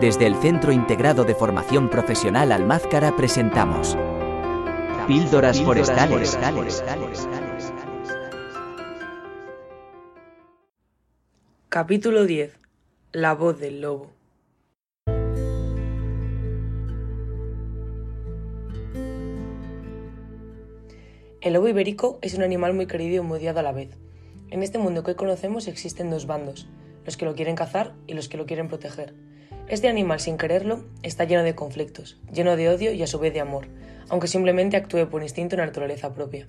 Desde el Centro Integrado de Formación Profesional Almázcara presentamos Píldoras Forestales. Capítulo 10. La voz del lobo. El lobo ibérico es un animal muy querido y muy odiado a la vez. En este mundo que hoy conocemos existen dos bandos, los que lo quieren cazar y los que lo quieren proteger. Este animal, sin quererlo, está lleno de conflictos, lleno de odio y a su vez de amor, aunque simplemente actúe por instinto en naturaleza propia.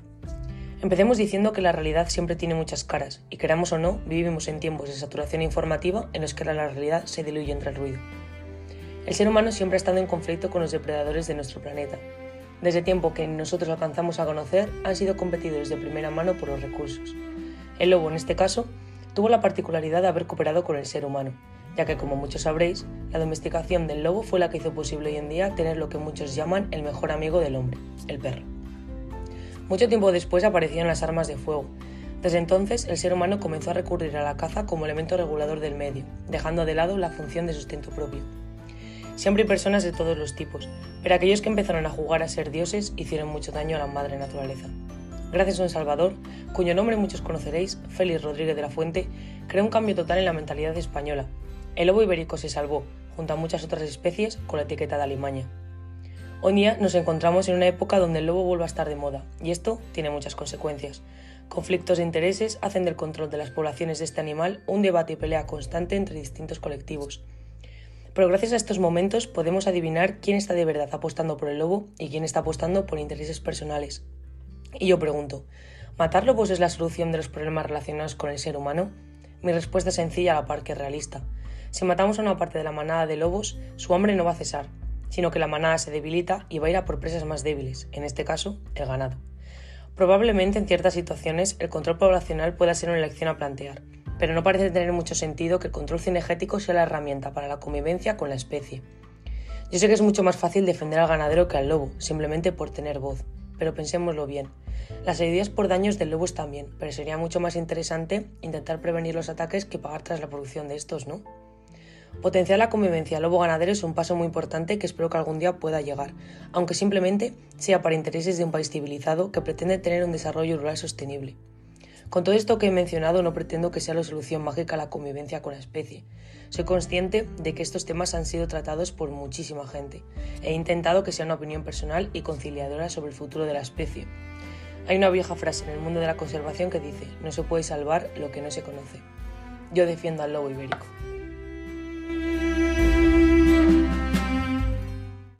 Empecemos diciendo que la realidad siempre tiene muchas caras, y queramos o no, vivimos en tiempos de saturación informativa en los que la realidad se diluye entre el ruido. El ser humano siempre ha estado en conflicto con los depredadores de nuestro planeta. Desde tiempo que nosotros alcanzamos a conocer, han sido competidores de primera mano por los recursos. El lobo, en este caso, tuvo la particularidad de haber cooperado con el ser humano, ya que como muchos sabréis, la domesticación del lobo fue la que hizo posible hoy en día tener lo que muchos llaman el mejor amigo del hombre, el perro. Mucho tiempo después aparecieron las armas de fuego. Desde entonces, el ser humano comenzó a recurrir a la caza como elemento regulador del medio, dejando de lado la función de sustento propio. Siempre hay personas de todos los tipos, pero aquellos que empezaron a jugar a ser dioses hicieron mucho daño a la madre naturaleza. Gracias a un Salvador, cuyo nombre muchos conoceréis, Félix Rodríguez de la Fuente, creó un cambio total en la mentalidad española. El lobo ibérico se salvó, junto a muchas otras especies, con la etiqueta de alimaña. Hoy día nos encontramos en una época donde el lobo vuelve a estar de moda, y esto tiene muchas consecuencias. Conflictos de intereses hacen del control de las poblaciones de este animal un debate y pelea constante entre distintos colectivos. Pero gracias a estos momentos podemos adivinar quién está de verdad apostando por el lobo y quién está apostando por intereses personales. Y yo pregunto, ¿matar lobos es la solución de los problemas relacionados con el ser humano? Mi respuesta es sencilla a la par que realista. Si matamos a una parte de la manada de lobos, su hambre no va a cesar, sino que la manada se debilita y va a ir a por presas más débiles, en este caso, el ganado. Probablemente en ciertas situaciones el control poblacional pueda ser una elección a plantear, pero no parece tener mucho sentido que el control cinegético sea la herramienta para la convivencia con la especie. Yo sé que es mucho más fácil defender al ganadero que al lobo, simplemente por tener voz, pero pensémoslo bien. Las heridas por daños del lobo están bien, pero sería mucho más interesante intentar prevenir los ataques que pagar tras la producción de estos, ¿no? Potenciar la convivencia lobo-ganadero es un paso muy importante que espero que algún día pueda llegar, aunque simplemente sea para intereses de un país civilizado que pretende tener un desarrollo rural sostenible. Con todo esto que he mencionado no pretendo que sea la solución mágica a la convivencia con la especie. Soy consciente de que estos temas han sido tratados por muchísima gente. He intentado que sea una opinión personal y conciliadora sobre el futuro de la especie. Hay una vieja frase en el mundo de la conservación que dice, no se puede salvar lo que no se conoce. Yo defiendo al lobo ibérico.